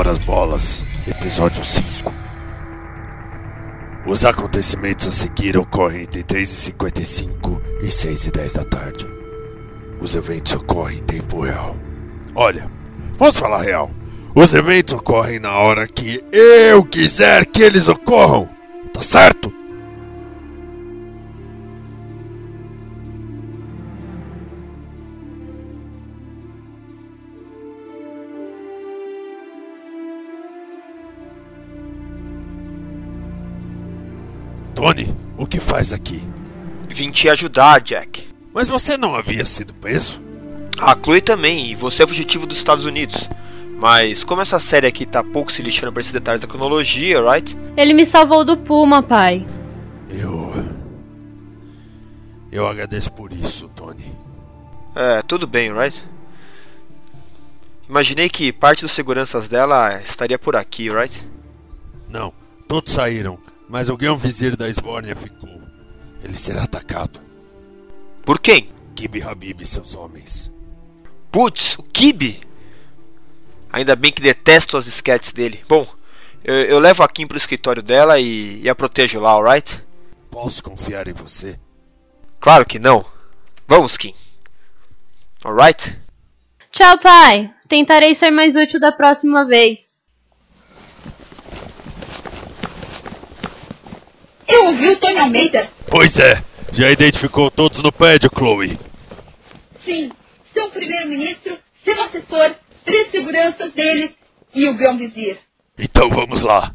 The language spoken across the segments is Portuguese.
Horas bolas, episódio 5. Os acontecimentos a seguir ocorrem entre 3h55 e 6h10 da tarde. Os eventos ocorrem em tempo real. Olha, vamos falar real. Os eventos ocorrem na hora que eu quiser que eles ocorram. Tá certo? Tony, o que faz aqui? Vim te ajudar, Jack. Mas você não havia sido preso? A Chloe também, e você é fugitivo dos Estados Unidos. Mas como essa série aqui tá pouco se lixando pra esses detalhes da cronologia, right? Ele me salvou do Puma, pai. Eu. Eu agradeço por isso, Tony. É, tudo bem, right? Imaginei que parte dos seguranças dela estaria por aqui, right? Não, todos saíram, mas o grão vizir da Esbórnia ficou. Ele será atacado. Por quem? Kibi Habib e seus homens. Putz, o Kibi? Ainda bem que detesto as esquetes dele. Bom, eu, eu levo a Kim pro escritório dela e, e a protejo lá, alright? Posso confiar em você? Claro que não. Vamos, Kim. Alright? Tchau, pai. Tentarei ser mais útil da próxima vez. Eu ouvi o Tony Almeida? Pois é, já identificou todos no prédio, Chloe. Sim, seu primeiro-ministro, seu assessor, três seguranças deles e o grão-vizir. Então vamos lá.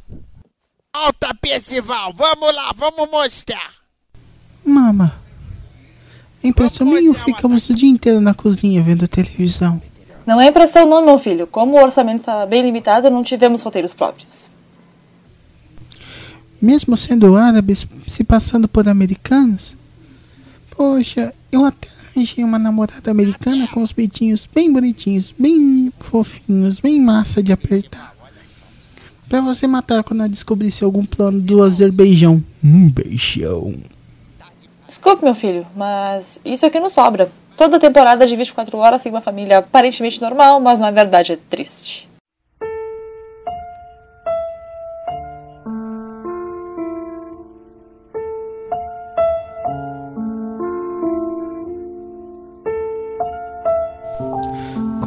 Alta, Percival, vamos lá, vamos mostrar. Mama, impressão Vamos nenhuma ficamos o dia inteiro na cozinha vendo televisão. Não é impressão não, meu filho. Como o orçamento estava bem limitado, não tivemos roteiros próprios. Mesmo sendo árabes, se passando por americanos? Poxa, eu até arranjei uma namorada americana com os peitinhos bem bonitinhos, bem fofinhos, bem massa de apertar. Pra você matar quando ela descobrisse algum plano do Azerbaijão. Um beijão. Desculpe, meu filho, mas isso aqui não sobra. Toda temporada de 24 horas tem uma família aparentemente normal, mas na verdade é triste.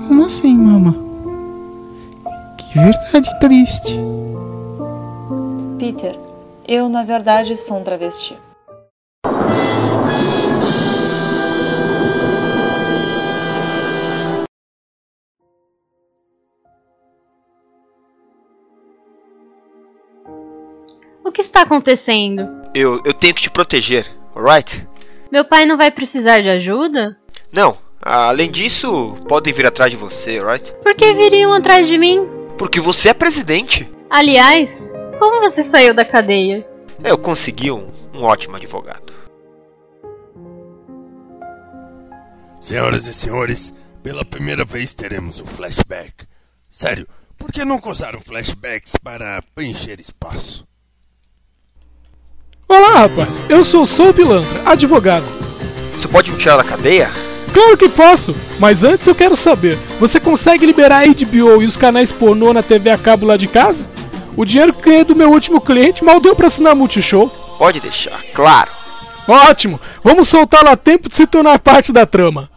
Como assim, mama? Que verdade triste. Peter, eu na verdade sou um travesti. O que está acontecendo? Eu, eu tenho que te proteger, alright? Meu pai não vai precisar de ajuda? Não, além disso, podem vir atrás de você, alright? Por que viriam atrás de mim? Porque você é presidente. Aliás, como você saiu da cadeia? Eu consegui um, um ótimo advogado. Senhoras e senhores, pela primeira vez teremos um flashback. Sério, por que nunca usaram flashbacks para preencher espaço? Olá, rapaz. Eu sou Sou Pilantra, advogado. Você pode me tirar da cadeia? Claro que posso, mas antes eu quero saber: você consegue liberar a HBO e os canais pornô na TV a cabo lá de casa? O dinheiro que ganhei do meu último cliente mal deu pra assinar Multishow. Pode deixar, claro. Ótimo! Vamos soltá-lo a tempo de se tornar parte da trama.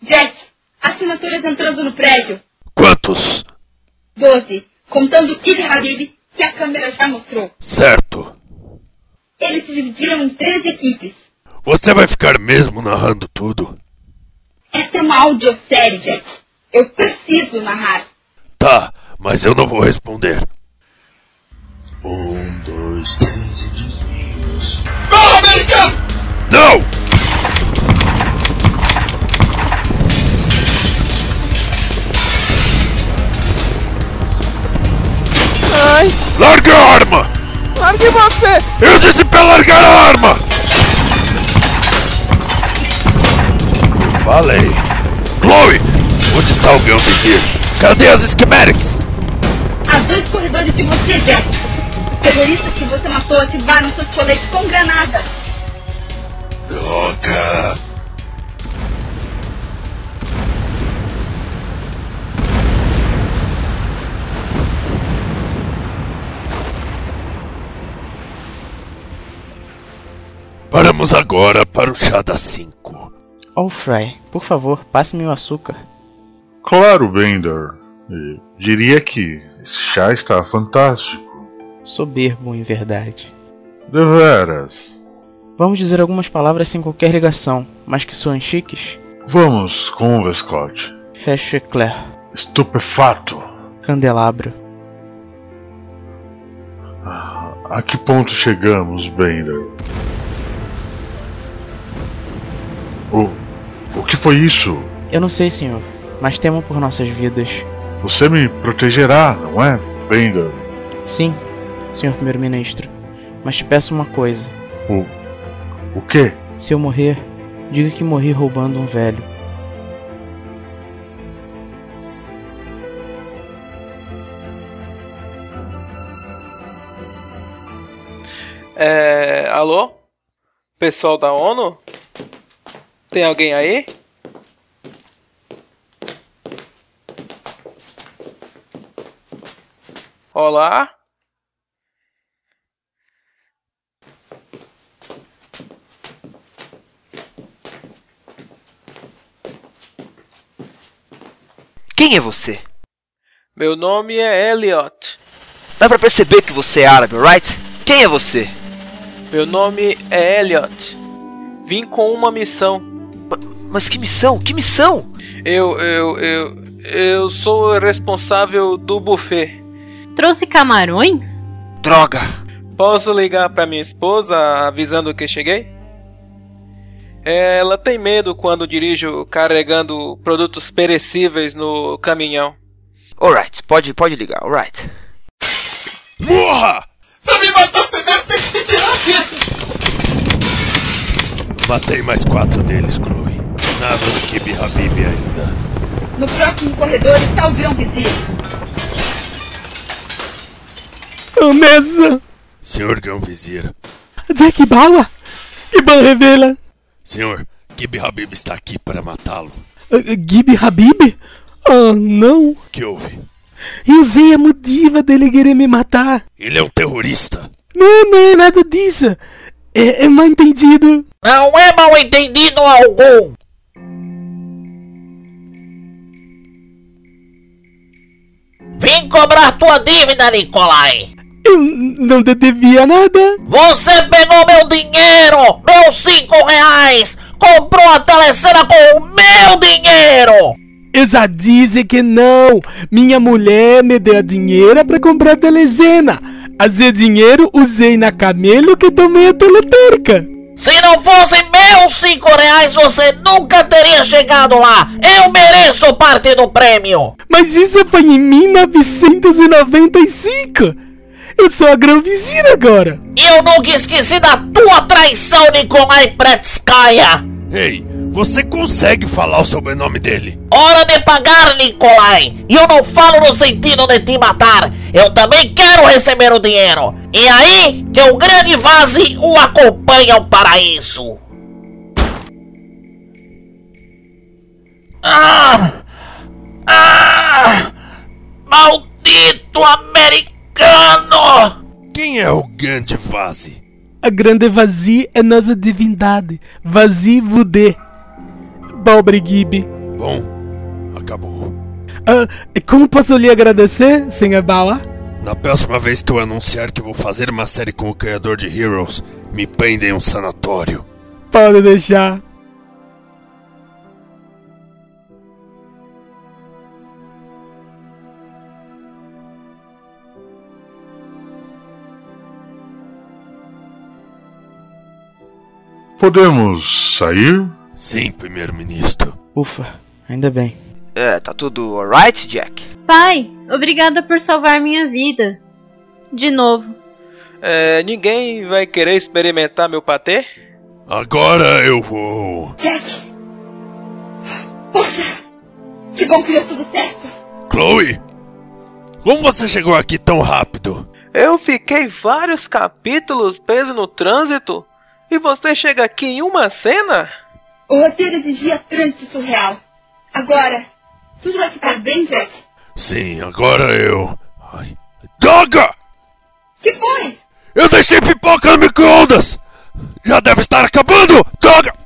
Jack, assinaturas entrando no prédio. Quantos? Doze, contando Id que a câmera já mostrou. Certo. Eles se dividiram em três equipes. Você vai ficar mesmo narrando tudo? Essa é uma audiosérie, Jack. Eu preciso narrar. Tá, mas eu não vou responder. Um, dois, três e desvios. Gol americano! Não! Ai, Larga a arma! Largue você! Eu disse pra largar a arma! Eu falei. Chloe! Onde está o Grão Vizir? Cadê as schematics? Há dois corredores de você, Jack. Os terroristas que você matou ativaram seus coletes com granadas. Droga! Paramos agora para o chá das 5. Oh, Fry, por favor, passe-me o açúcar. Claro, Bender. Diria que esse chá está fantástico. Soberbo, em verdade. Deveras. Vamos dizer algumas palavras sem qualquer ligação, mas que soam chiques? Vamos com o Vescote. Fecho eclair. Estupefato. Candelabro. Ah, A que ponto chegamos, Bender? O. O que foi isso? Eu não sei, senhor, mas temo por nossas vidas. Você me protegerá, não é, Bender? Sim, senhor primeiro-ministro. Mas te peço uma coisa. O. O quê? Se eu morrer, diga que morri roubando um velho. É. Alô? Pessoal da ONU? Tem alguém aí? Olá? Quem é você? Meu nome é Elliot. Dá pra perceber que você é árabe, right? Quem é você? Meu nome é Elliot. Vim com uma missão. Mas que missão? Que missão? Eu, eu, eu, eu sou o responsável do buffet. Trouxe camarões? Droga! Posso ligar pra minha esposa avisando que cheguei? Ela tem medo quando dirijo carregando produtos perecíveis no caminhão. Alright, pode, pode ligar, alright. Morra! Pra me matar primeiro tem que se tirar. Matei mais quatro deles, Chloe. Nada do Kibi Habib ainda. No próximo corredor está o grão vizir. A mesa! Senhor Grão Vizir. Jack Bala! Iban revela! Senhor, Kibi Habib está aqui para matá-lo. Uh, Gibi Habib? Ah, não! que houve? Eu usei a motiva dele querer me matar! Ele é um terrorista. Não, não é nada disso! É, é mal entendido! Não é mal entendido algum! Vim cobrar tua dívida, Nicolai! Eu não te devia nada! Você pegou meu dinheiro! Meus cinco reais! Comprou a telecena com o meu dinheiro! Eu já disse que não! Minha mulher me deu dinheiro para comprar telecena! Esse dinheiro usei na camelo que tomei a teleterca! Se não fosse meus cinco reais, você nunca teria chegado lá! Eu mereço parte do prêmio! Mas isso foi em 1995! Eu sou a grão vizinha agora! Eu nunca esqueci da tua traição, Nikolai Pretskaya! Ei, você consegue falar o sobrenome dele? Hora de pagar, Nikolai! E eu não falo no sentido de te matar, eu também quero receber o dinheiro! E aí que o grande Vase o acompanha ao paraíso! Ah! Ah! Maldito americano! Quem é o grande Vase? A grande vazia é nossa divindade. Vazio Vudê. Pobre Gibi. bom? Acabou. Ah, e como posso lhe agradecer, Sr. Bauer? Na próxima vez que eu anunciar que vou fazer uma série com o criador de Heroes, me prenda em um sanatório. Pode deixar. Podemos sair? Sim, primeiro-ministro. Ufa, ainda bem. É, tá tudo alright, Jack? Pai, obrigada por salvar minha vida. De novo. É, ninguém vai querer experimentar meu patê? Agora eu vou. Jack! Poxa! Que bom que deu tudo certo! Chloe! Como você chegou aqui tão rápido? Eu fiquei vários capítulos preso no trânsito e você chega aqui em uma cena? O roteiro exigia trânsito surreal. Agora, tudo vai ficar bem, Jack? Sim, agora eu. Ai. Droga! Que foi? Eu deixei pipoca no micro-ondas! Já deve estar acabando! Droga!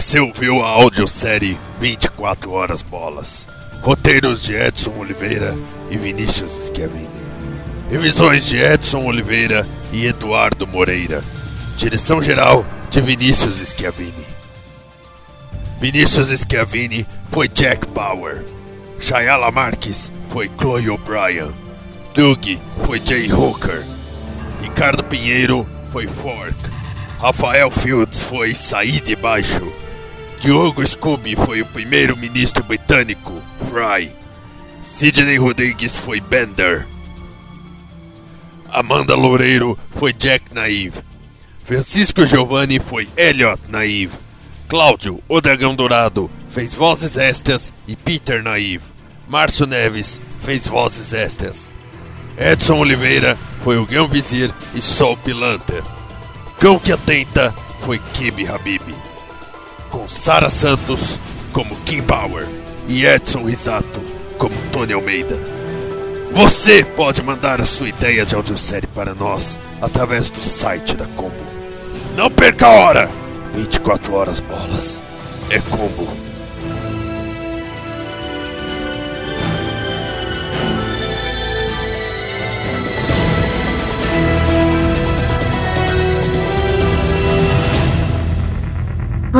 Você ouviu a audiosérie 24 Horas Bolas. Roteiros de Edson Oliveira e Vinícius Schiavini. Revisões de Edson Oliveira e Eduardo Moreira. Direção geral de Vinícius Schiavini. Vinícius Schiavini foi Jack Bauer. Shayala Marques foi Chloe O'Brien. Doug foi Jay Hooker. Ricardo Pinheiro foi Fork. Rafael Fields foi Said Baixo. Diogo Scooby foi o primeiro-ministro britânico, Fry. Sidney Rodrigues foi Bender. Amanda Loureiro foi Jack Naive. Francisco Giovanni foi Elliot Naive. Cláudio, o Dragão Dourado, fez vozes extras e Peter Naive. Márcio Neves fez vozes extras. Edson Oliveira foi o Grão Vizir e Sol Pilanter. Cão que atenta foi Kibi Habib. Com Sara Santos como Kim Bauer e Edson Risato como Tony Almeida. Você pode mandar a sua ideia de audiosérie para nós através do site da Combo. Não perca a hora! 24 horas bolas. É Combo.